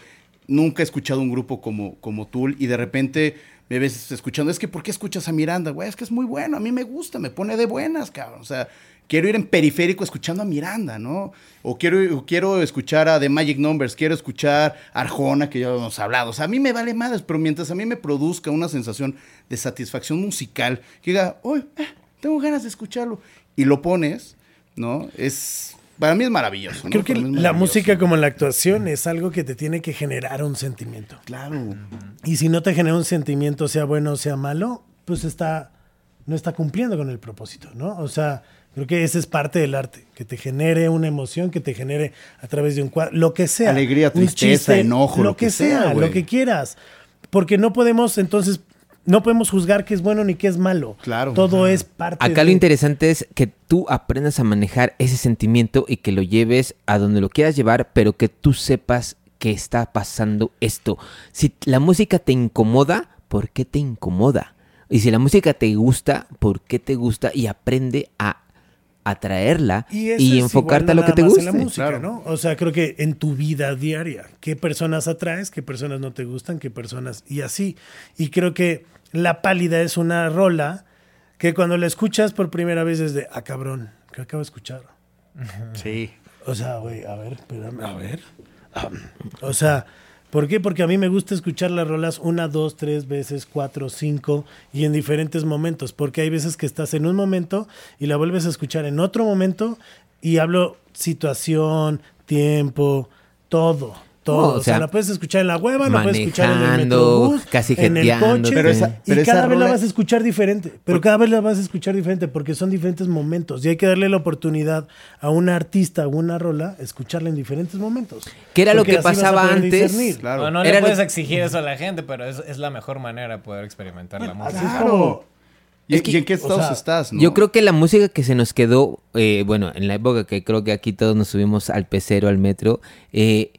nunca he escuchado un grupo como, como Tool y de repente me ves escuchando, es que ¿por qué escuchas a Miranda? Güey, es que es muy bueno, a mí me gusta, me pone de buenas, cabrón. O sea, quiero ir en periférico escuchando a Miranda, ¿no? O quiero, quiero escuchar a The Magic Numbers, quiero escuchar a Arjona, que ya hemos hablado. O sea, a mí me vale madres, pero mientras a mí me produzca una sensación de satisfacción musical, que diga, hoy tengo ganas de escucharlo, y lo pones, ¿no? Es para mí es maravilloso. Creo que la música como la actuación es algo que te tiene que generar un sentimiento. Claro. Y si no te genera un sentimiento, sea bueno o sea malo, pues está no está cumpliendo con el propósito, ¿no? O sea, creo que esa es parte del arte, que te genere una emoción, que te genere a través de un cuadro, lo que sea. Alegría, tristeza, enojo, lo, que, sea, lo que quieras. Porque no podemos entonces no podemos juzgar qué es bueno ni qué es malo. Claro. Todo es parte Acá lo interesante es que tú aprendas a manejar ese sentimiento y que lo lleves a donde lo quieras llevar, pero que tú sepas que está pasando esto. Si la música te incomoda, ¿por qué te incomoda? Y si la música te gusta, ¿por qué te gusta? Y aprende a atraerla y, enfocarte a lo que te gusta. ¿no? O sea, creo que en tu vida diaria, qué personas atraes, qué personas no te gustan, qué personas y así. Y creo que La Pálida es una rola que cuando la escuchas por primera vez es de, ah, cabrón, que acabo de escuchar. Sí. O sea, güey, a ver, espérame, a ver. o sea, ¿Por qué? Porque a mí me gusta escuchar las rolas una, dos, tres veces, cuatro, cinco y en diferentes momentos. Porque hay veces que estás en un momento y la vuelves a escuchar en otro momento y hablo situación, tiempo, todo o, sea, la puedes escuchar en la hueva, la puedes escuchar en el metrobús, casi en el coche, pero y cada vez la vas a escuchar diferente, pero cada vez la vas a escuchar diferente porque son diferentes momentos y hay que darle la oportunidad a un artista o una rola escucharla en diferentes momentos. ¿Qué era lo que pasaba antes? Claro. No, le puedes exigir eso a la gente, pero es, es, la mejor manera de poder experimentar la música. Claro. ¿Y, en qué estados estás? Yo creo que la música que se nos quedó, eh, bueno, en la época que creo que aquí todos nos subimos al pecero, al metro, eh,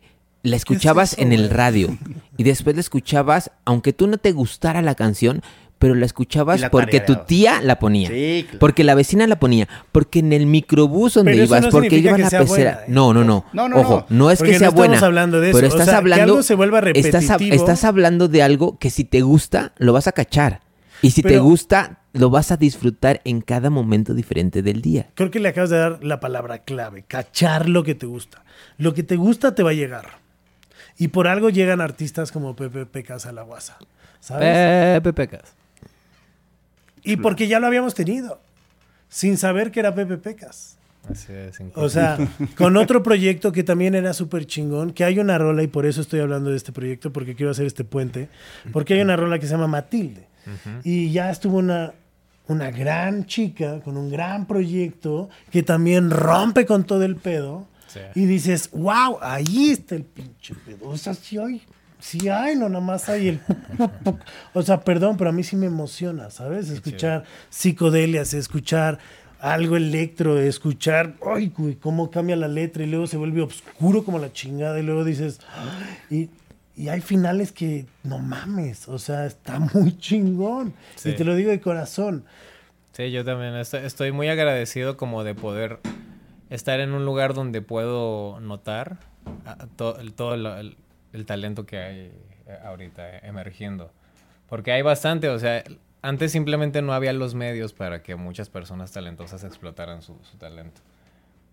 la escuchabas en el radio y después la escuchabas, aunque tú no te gustara la canción, pero la escuchabas porque tu tía la ponía, porque la vecina la ponía, porque en el microbús donde ibas, porque iban a pecera. ¿eh? No, no, no, Ojo, no, es que sea buena. Pero estás hablando, se vuelva estás, estás hablando de algo que si te gusta lo vas a cachar y si te gusta lo vas a disfrutar en cada momento diferente del día. Creo que le acabas de dar la palabra clave, cachar lo que te gusta. Lo que te gusta te va a llegar. Y por algo llegan artistas como Pepe Pecas a la guasa. ¿Sabes? Pepe Pecas. Y porque ya lo habíamos tenido. Sin saber que era Pepe Pecas. Así es, o sea, con otro proyecto que también era súper chingón, que hay una rola, y por eso estoy hablando de este proyecto, porque quiero hacer este puente, porque hay una rola que se llama Matilde. Y ya estuvo una, una gran chica con un gran proyecto que también rompe con todo el pedo. Y dices, wow, ahí está el pinche pedo. O sea, sí hay, sí hay, no nada más hay el... o sea, perdón, pero a mí sí me emociona, ¿sabes? Escuchar psicodelias, escuchar algo electro, escuchar, ay, güey, cómo cambia la letra y luego se vuelve oscuro como la chingada y luego dices, y, y hay finales que no mames, o sea, está muy chingón. Y te lo digo de corazón. Sí, yo también estoy, muy agradecido como de poder estar en un lugar donde puedo notar todo el, el talento que hay eh, ahorita emergiendo. Porque hay bastante, o sea, antes simplemente no había los medios para que muchas personas talentosas explotaran su, su talento.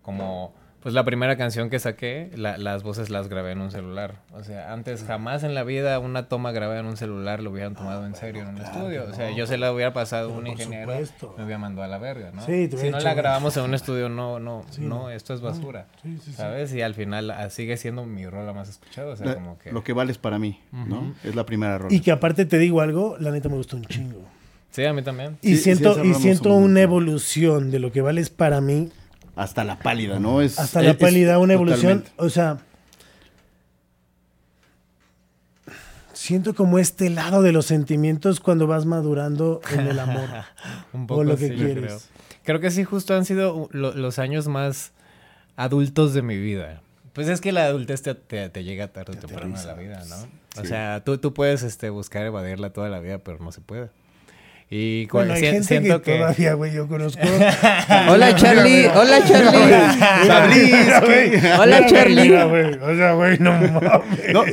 Como pues la primera canción que saqué, las voces las grabé en un celular. O sea, antes jamás en la vida una toma grabada en un celular lo hubieran tomado en serio en un estudio. O sea, yo se la hubiera pasado a un ingeniero, me hubiera mandado a la verga, ¿no? si no la grabamos en un estudio, no, no, no, esto es basura. ¿Sabes? Y al final ah, sigue siendo mi rola más escuchada. O sea, como que... Lo que vale es para mí, ¿no? Es la primera rola. Y que aparte te digo algo, la neta me gustó un chingo. Sí, a mí también. Y siento, y siento una evolución de lo que vale es para mí hasta la pálida, ¿no? Es, hasta la pálida, una evolución. O sea, siento como este lado de los sentimientos cuando vas madurando en el amor. Un poco o lo que quieres. Creo. creo. que sí, justo han sido los años más adultos de mi vida. Pues es que la adultez te, te, llega tarde o temprano en la vida, ¿no? O sea, tú, tú puedes este, buscar evadirla toda la vida, pero no se puede. Y bueno, hay gente siento que, todavía, güey, yo conozco. hola, Charlie. Hola, Charlie. hola, Charlie. O sea, güey, no mames. No.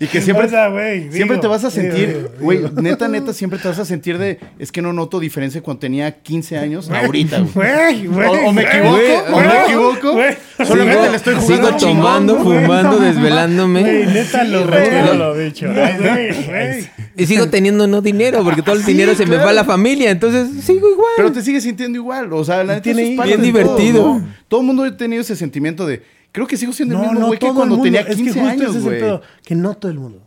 Y que siempre, o sea, siempre te vas a sentir, güey, neta, neta, siempre te vas a sentir de, es que no noto diferencia cuando tenía 15 años ahorita, güey. O, me equivoco, o me equivoco. Solamente le estoy jugando Sigo tomando, fumando, desvelándome. Güey, neta, lo, lo, lo dicho. Y sigo teniendo no dinero, porque todo el dinero se me va a la familia, entonces sigo igual. Pero te sigues sintiendo igual, o sea, la tiene bien divertido. Todo, el mundo ha tenido ese sentimiento de, creo que sigo siendo el mismo güey que cuando tenía 15 es que años, güey. Que no todo el mundo.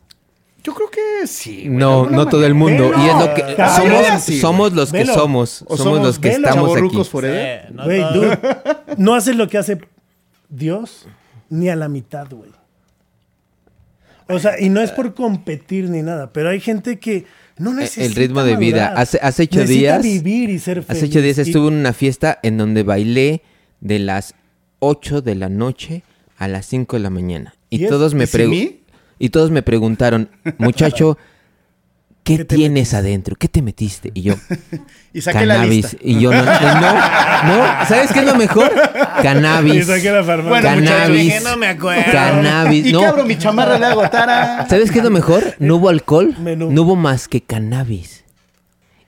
Yo creo que sí. no, no todo el mundo. y es lo que somos, somos los que somos. Somos, los que estamos aquí. Güey, no haces lo que hace Dios ni a la mitad, güey. O sea, y no es por competir ni nada, pero hay gente que no necesita el ritmo de vida. Hace, hace ocho días. vivir y ser feliz. Hace ocho días estuve en una fiesta en donde bailé de las 8 de la noche a las 5 de la mañana. Y, todos me preguntaron. Y todos me preguntaron, muchacho, ¿qué, tienes adentro? ¿Qué te metiste? Y yo, y saqué cannabis. La Y yo, no, no, no, ¿sabes qué es lo mejor? Cannabis. Y saqué la farmacia. cannabis. no me acuerdo. Cannabis. Y no. mi chamarra le hago, ¿Sabes qué es lo mejor? No hubo alcohol, no hubo más que cannabis.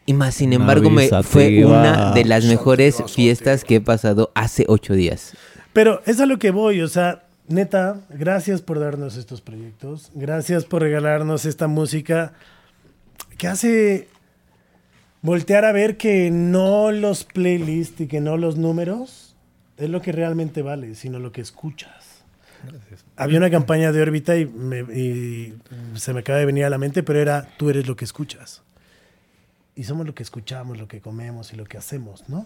Y más, sin embargo, me, fue una de las mejores fiestas que he pasado hace ocho días. Pero es a lo que voy, o sea, neta, gracias por darnos estos proyectos, gracias por regalarnos esta música que hace voltear a ver que no los playlists y que no los números es lo que realmente vale, sino lo que escuchas. Había una campaña de órbita y, se me acaba de venir a la mente, pero era tú eres lo que escuchas. Y somos lo que escuchamos, lo que comemos y lo que hacemos, ¿no?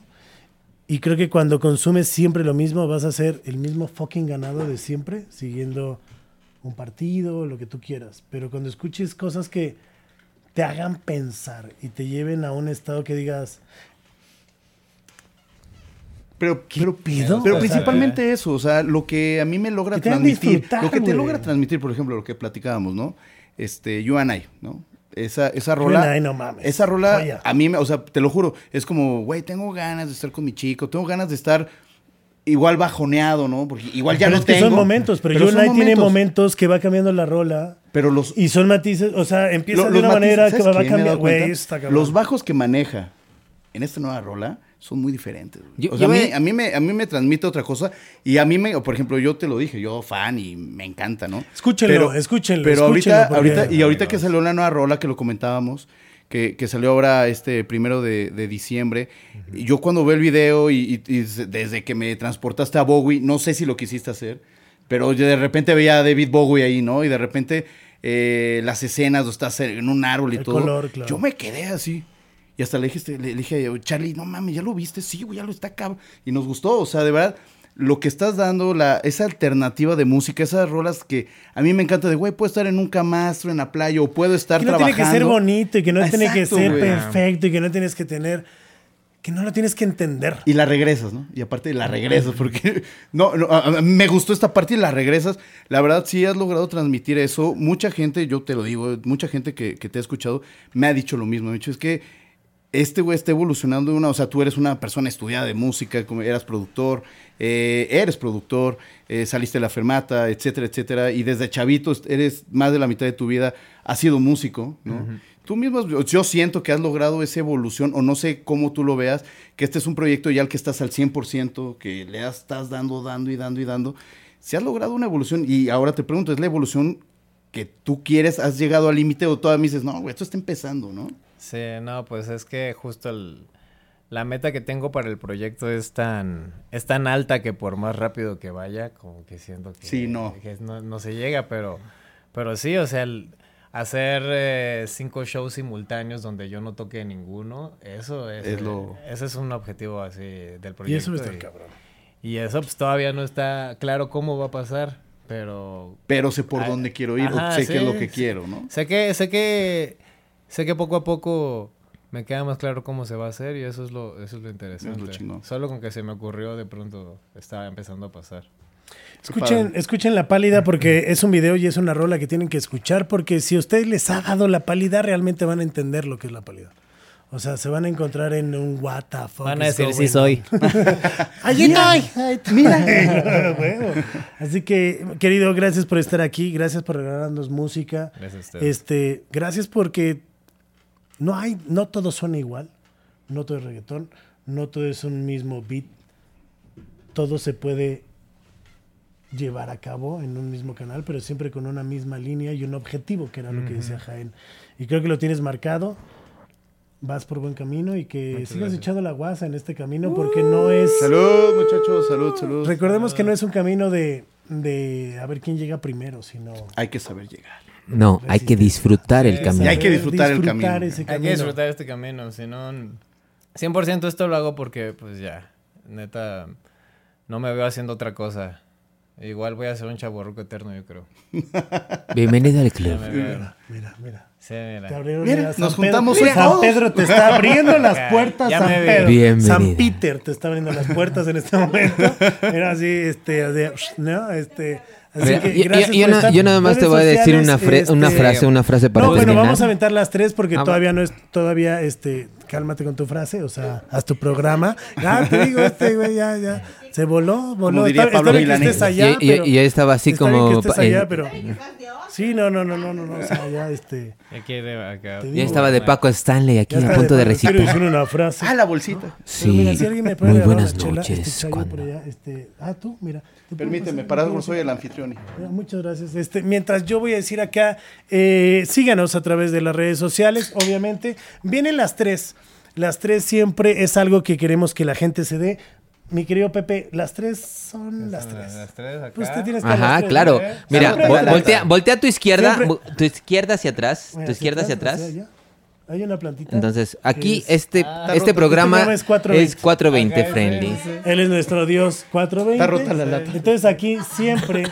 Y creo que cuando consumes siempre lo mismo, vas a ser el mismo fucking ganado de siempre, siguiendo un partido, lo que tú quieras. Pero cuando escuches cosas que te hagan pensar y te lleven a un estado que digas. Pero, pero, pero principalmente eso, o sea, lo que a mí me logra transmitir, lo que te logra transmitir, por ejemplo, lo que platicábamos, ¿no? Este, You and I, ¿no? Esa, esa rola. no mames. Esa rola, a mí, o sea, te lo juro, es como, güey, tengo ganas de estar con mi chico, tengo ganas de estar igual bajoneado, ¿no? Porque igual ya no es que son momentos, pero, pero tiene momentos que va cambiando la rola. Pero los y son matices, o sea, empieza de una manera que va a cambiar, Los bajos que maneja en esta nueva rola son muy diferentes. o sea, a, mí, a, mí, me, a mí me transmite otra cosa y a mí me, por ejemplo, yo te lo dije, yo fan y me encanta, ¿no? Escúchenlo, pero, escúchenlo. Pero ahorita, ahorita y ahorita que salió la nueva rola que lo comentábamos, que, salió ahora este primero de, diciembre. y Yo cuando veo el video y, desde que me transportaste a Bowie, no sé si lo quisiste hacer, pero yo de repente veía a David Bowie ahí, ¿no? Y de repente eh, las escenas donde estás en un árbol y todo. Yo me quedé así. Y hasta le dije, le dije, Charlie, no mames, ¿ya lo viste? Sí, güey, ya lo está cabrón. Y nos gustó, o sea, de verdad lo que estás dando, la, esa alternativa de música, esas rolas que a mí me encanta de, güey, puedo estar en un camastro en la playa o puedo estar que no tiene que ser bonito y que no tiene que ser perfecto y que no tienes que tener... que no lo tienes que entender. Y la regresas, ¿no? Y aparte la regresas, porque no, no me gustó esta parte y la regresas. La verdad, sí has logrado transmitir eso. Mucha gente, yo te lo digo, mucha gente que, te ha escuchado me ha dicho lo mismo. Me ha dicho, es que este güey está evolucionando una, o sea, tú eres una persona estudiada de música, como eras productor, eh, eres productor, eh, saliste de la fermata, etcétera, etcétera, y desde chavito eres más de la mitad de tu vida, has sido músico, ¿no? Tú mismo, yo siento que has logrado esa evolución, o no sé cómo tú lo veas, que este es un proyecto ya al que estás al 100%, que le estás dando, dando y dando y dando. Si has logrado una evolución, y ahora te pregunto, ¿es la evolución que tú quieres? ¿Has llegado al límite o todavía me dices, no, esto está empezando, ¿no? Sí, no, pues es que justo la meta que tengo para el proyecto es tan, es tan alta que por más rápido que vaya, como que siento que, sí, no. no, se llega, pero, pero sí, o sea, el, hacer eh, cinco shows simultáneos donde yo no toque ninguno, eso es, es lo... ese es un objetivo así del proyecto. Y eso está cabrón. Y eso pues todavía no está claro cómo va a pasar, pero... Pero sé por dónde quiero ir, sé qué es lo que quiero, ¿no? Sé que, sé que, sé que poco a poco me queda más claro cómo se va a hacer y eso es lo, eso es lo interesante. Solo con que se me ocurrió de pronto estaba empezando a pasar. Escuchen, escuchen la pálida porque es un video y es una rola que tienen que escuchar porque si a ustedes les ha dado la pálida realmente van a entender lo que es la pálida. O sea, se van a encontrar en un what the fuck Van a decir sí soy. Allí estoy. Mira. Así que, querido, gracias por estar aquí. Gracias por regalarnos música. Gracias Este, gracias porque no hay, no todo suena igual. No todo es reggaetón. No todo es un mismo beat. Todo se puede llevar a cabo en un mismo canal, pero siempre con una misma línea y un objetivo, que era lo que decía Jaén. Y creo que lo tienes marcado, vas por buen camino y que sigas echando la guasa en este camino porque no es... Salud, muchachos, salud, salud. Recordemos que no es un camino de, de a ver quién llega primero, sino... Hay que saber llegar. No, hay que disfrutar el camino. hay que disfrutar, el camino. Hay que disfrutar este camino, si no... 100% esto lo hago porque, pues ya, neta, no me veo haciendo otra cosa. Igual voy a ser un chaborruco eterno, yo creo. Bienvenido al club. Mira, mira, mira. Sí, mira. mira, nos juntamos hoy San Pedro te está abriendo las puertas, San Pedro. Bienvenido. San Peter te está abriendo las puertas en este momento. Mira así, este, ¿no? Este, Así que yo, yo, nada más te voy a decir una, una este, frase, una frase para No, bueno, vamos a aventar las tres porque ah, todavía no es, todavía, este, cálmate con tu frase, o sea, haz tu programa. Ya te digo, este güey, ya, ya. Se voló, voló. Como diría está, Pablo está que estés allá, y, y, y, estaba así como. Que allá, pero... Sí, no, no, no, no, no, no, o sea, ya este. Ya estaba de Paco Stanley aquí a punto de. Quiero decir una frase. Ah, la bolsita. Sí. mira, si alguien me puede Muy buenas noches. Este por allá, este, ah, tú, mira. Permíteme, para algo soy el anfitrión. Muchas gracias. Este, mientras yo voy a decir acá, eh, síganos a través de las redes sociales, obviamente. Vienen las tres. Las tres siempre es algo que queremos que la gente se dé. Mi querido Pepe, las tres son las tres. Las tres acá. Pues tienes Ajá, claro. Mira, voltea, voltea, a tu izquierda, tu izquierda hacia atrás, tu izquierda hacia atrás. Hay una plantita. Entonces, aquí este, ah, este programa, es 420, friendly. Él es nuestro Dios 420. Está rota la lata. Entonces aquí siempre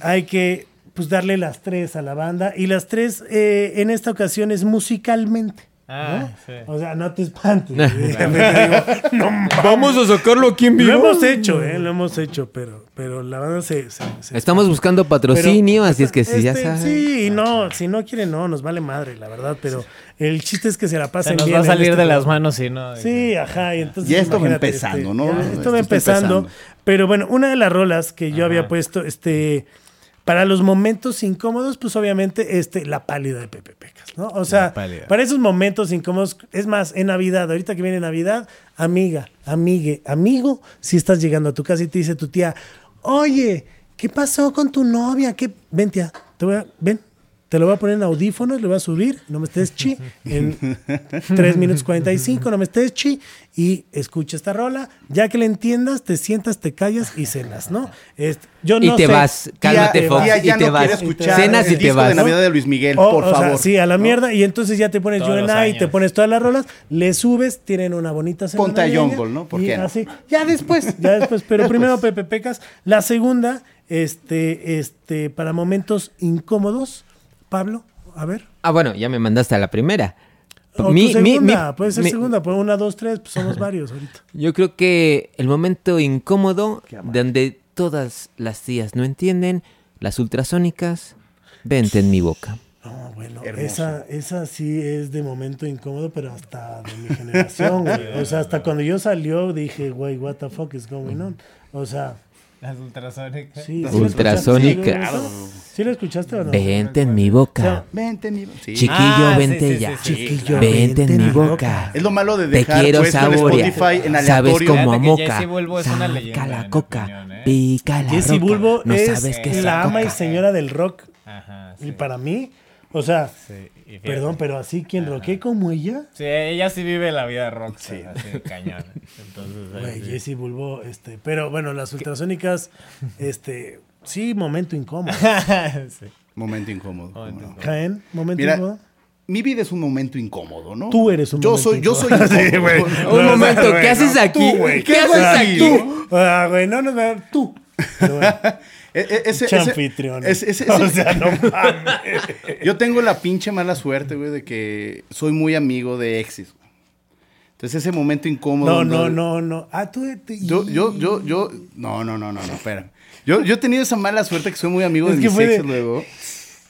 hay que pues, darle las tres a la banda. Y las tres eh, en esta ocasión es musicalmente. Ah, sí. O sea, no te espantes. Vamos a sacarlo aquí en vivo. Lo hemos hecho, ¿eh? Lo hemos hecho, pero, pero la banda se... Estamos buscando patrocinio, así es que si ya este, sabes. Sí, no, si no quiere, no, nos vale madre, la verdad, pero el chiste es que se la pasen se nos va a salir de las manos si no. Sí, ajá, y entonces... Ya esto va empezando, este, ¿no? esto va empezando, pero bueno, una de las rolas que yo había puesto, este... Para los momentos incómodos, pues obviamente este, la pálida de Pepe Pecas, ¿no? O sea, para esos momentos incómodos, es más, en Navidad, ahorita que viene Navidad, amiga, amigue, amigo, si estás llegando a tu casa y te dice tu tía, oye, ¿qué pasó con tu novia? ¿Qué? Ven, tía, te voy a, ven, te lo voy a poner en audífonos, le voy a subir, no me estés chi, en 3 minutos 45, no me estés chi, y escucha esta rola. Ya que le entiendas, te sientas, te callas y cenas, ¿no? yo no y te vas, cálmate, Fox, y te vas. Cenas y te vas. de Navidad de Luis Miguel, por favor. sí, a la mierda, y entonces ya te pones yo en y te pones todas las rolas, le subes, tienen una bonita semana. Ponte a Jungle, ¿no? ¿Por qué Así, ya después, ya después, pero primero Pepe Pecas. La segunda, este, este, para momentos incómodos Pablo, a ver. Ah, bueno, ya me mandaste a la primera. O mi, segunda, puede ser segunda, pues una, dos, tres, pues somos varios ahorita. Yo creo que el momento incómodo, donde todas las tías no entienden, las ultrasónicas, vente en mi boca. No, bueno, esa, esa sí es de momento incómodo, pero hasta de mi generación, güey. O sea, hasta cuando yo salió dije, güey, what the fuck is going on? O sea... Las ultrasónicas. Sí, ultrasónicas. ¿Sí lo escuchaste o no? Vente en mi boca. vente en mi boca. Chiquillo, ah, vente ya. Chiquillo, vente en mi boca. Es lo malo de dejar Te quiero pues, Spotify en aleatorio. Sabes como a moca. Saca la coca. ¿eh? Pica la Jessie Bulbo no es sabes que la ama y señora del rock. Ajá, y para mí, o sea, perdón, pero así quien roque como ella. Sí, ella sí vive la vida rock, sí. así cañón. Entonces, Jessie Bulbo, este, pero bueno, las ultrasónicas, este, sí, momento incómodo. Momento incómodo. Caen, momento incómodo. Mi vida es un momento incómodo, ¿no? Tú eres un yo momento soy, Yo soy incómodo. un momento, ¿qué haces aquí? ¿Qué, haces aquí? Tú. Ah, güey, no, no, no, e, ese, anfitrión. o sea, no mames. Yo tengo la pinche mala suerte, güey, de que soy muy amigo de exis. Entonces ese momento incómodo. No, no, no, no. Ah, tú. Yo, yo, yo, yo. No, no, no, no, no, espera. Yo, yo he tenido esa mala suerte que soy muy amigo de mis exes luego.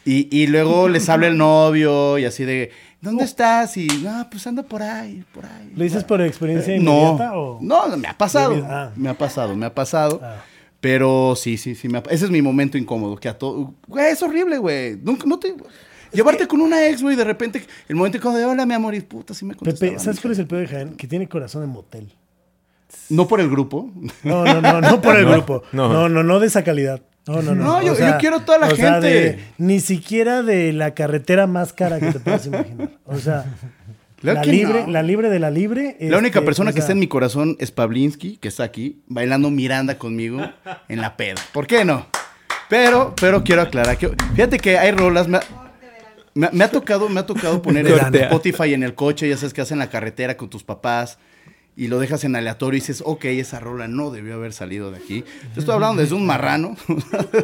Y, y luego les habla el novio y así de. ¿Dónde estás? Y, no, pues ando por ahí, por ahí. ¿Lo dices por experiencia eh, inmediata no, o...? No, me ha pasado. Ah. Me ha pasado, me ha pasado. Ah. Pero sí, sí, sí. ese es mi momento incómodo. Que a todo. Güey, es horrible, güey. Nunca, no te. Llevarte con una ex, güey, de repente, el momento cuando hola, mi amor, y puta, sí me Pepe, ¿sabes cuál es el peor de Jaén? Que tiene corazón de motel. No por el grupo. No, no, no, no por el grupo. No. no, no, de esa calidad. No, no, no. No, yo, quiero toda la gente. ni siquiera de la carretera más cara que te puedas imaginar. O sea, la libre, la libre de la libre. La única este, persona que está en mi corazón es Pavlinsky, que está aquí, bailando Miranda conmigo en la peda. ¿Por qué no? Pero, pero quiero aclarar que, fíjate que hay rolas, me, me, ha tocado, me ha tocado poner el Spotify en el coche, ya sabes que hacen la carretera con tus papás y lo dejas en aleatorio y dices, ok, esa rola no debió haber salido de aquí. Te estoy hablando desde un marrano.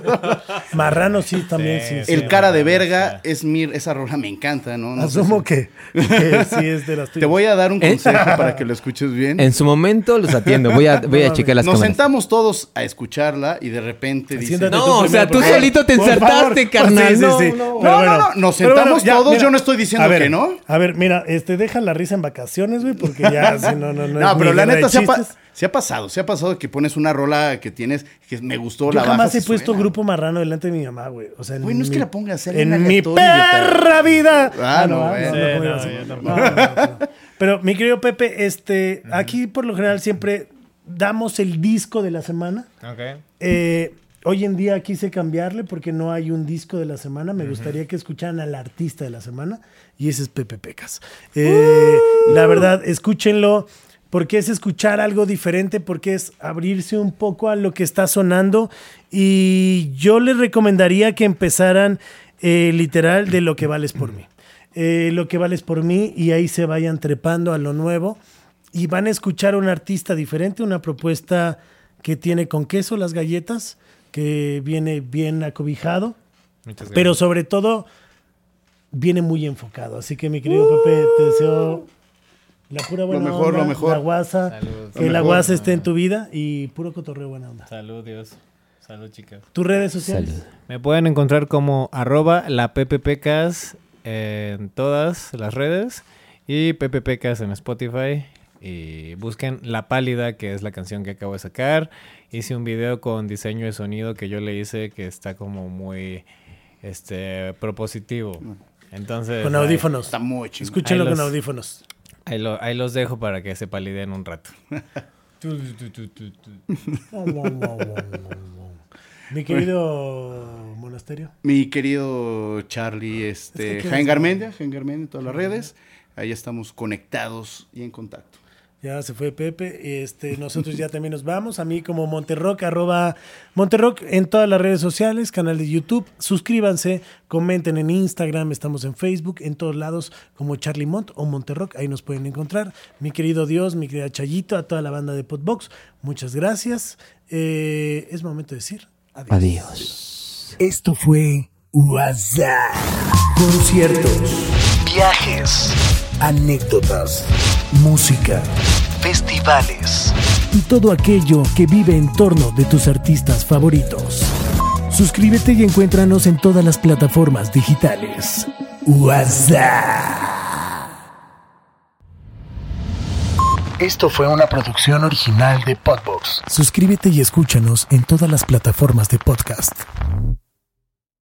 marrano sí, también sí. el cara de verga es mi, esa rola me encanta, ¿no? Asumo que, sí es de las tuyas. Te voy a dar un consejo para que lo escuches bien. En su momento los atiendo, voy a, voy a checar las Nos sentamos todos a escucharla y de repente dice... No, o sea, tú solito te insertaste, carnal. no, no, no, no, nos sentamos todos, yo no estoy diciendo que no. A ver, mira, este, deja la risa en vacaciones, güey, porque ya, si no, no, no no, pero la neta se ha, pasado. Se ha pasado que pones una rola que tienes, que me gustó Yo la jamás he puesto grupo marrano delante de mi mamá, güey. O sea, güey, no es que la pongas en mi perra vida. Ah, no, Pero mi querido Pepe, este, aquí por lo general siempre damos el disco de la semana. Ok. Eh, hoy en día quise cambiarle porque no hay un disco de la semana. Me gustaría que escucharan al artista de la semana y ese es Pepe Pecas. Eh, la verdad, escúchenlo porque es escuchar algo diferente, porque es abrirse un poco a lo que está sonando. Y yo les recomendaría que empezaran eh, literal de lo que vales por mí. Eh, lo que vales por mí y ahí se vayan trepando a lo nuevo y van a escuchar a un artista diferente, una propuesta que tiene con queso las galletas, que viene bien acobijado, pero sobre todo viene muy enfocado. Así que mi querido Pepe, te deseo la pura buena lo mejor, onda, lo mejor. La guasa, que la guasa esté en tu vida y puro cotorreo buena onda. Salud, Dios. Salud, chicas. ¿Tus redes sociales? Me pueden encontrar como arroba la PPPcas en todas las redes y PPPcas en Spotify. Y busquen La Pálida, que es la canción que acabo de sacar. Hice un video con diseño de sonido que yo le hice que está como muy este propositivo. Entonces, con audífonos. Está muy Escúchenlo con audífonos. Ahí, ahí los dejo para que se paliden un rato. Mi querido monasterio. Mi querido Charlie, este, Jaén Garmendia, en todas las redes. Ahí estamos conectados y en contacto. Ya se fue Pepe. Este, nosotros ya también nos vamos. A mí como Monterrock, arroba Monterrock en todas las redes sociales, canal de YouTube. Suscríbanse, comenten en Instagram, estamos en Facebook, en todos lados como Charlie Mont o Monterrock. Ahí nos pueden encontrar. Mi querido Dios, mi querida Chayito, a toda la banda de Podbox, muchas gracias. Eh, es momento de decir adiós. Adiós. Esto fue WhatsApp. Conciertos, viajes anécdotas, música, festivales y todo aquello que vive en torno de tus artistas favoritos. Suscríbete y encuéntranos en todas las plataformas digitales. WhatsApp. Esto fue una producción original de Podbox. Suscríbete y escúchanos en todas las plataformas de podcast.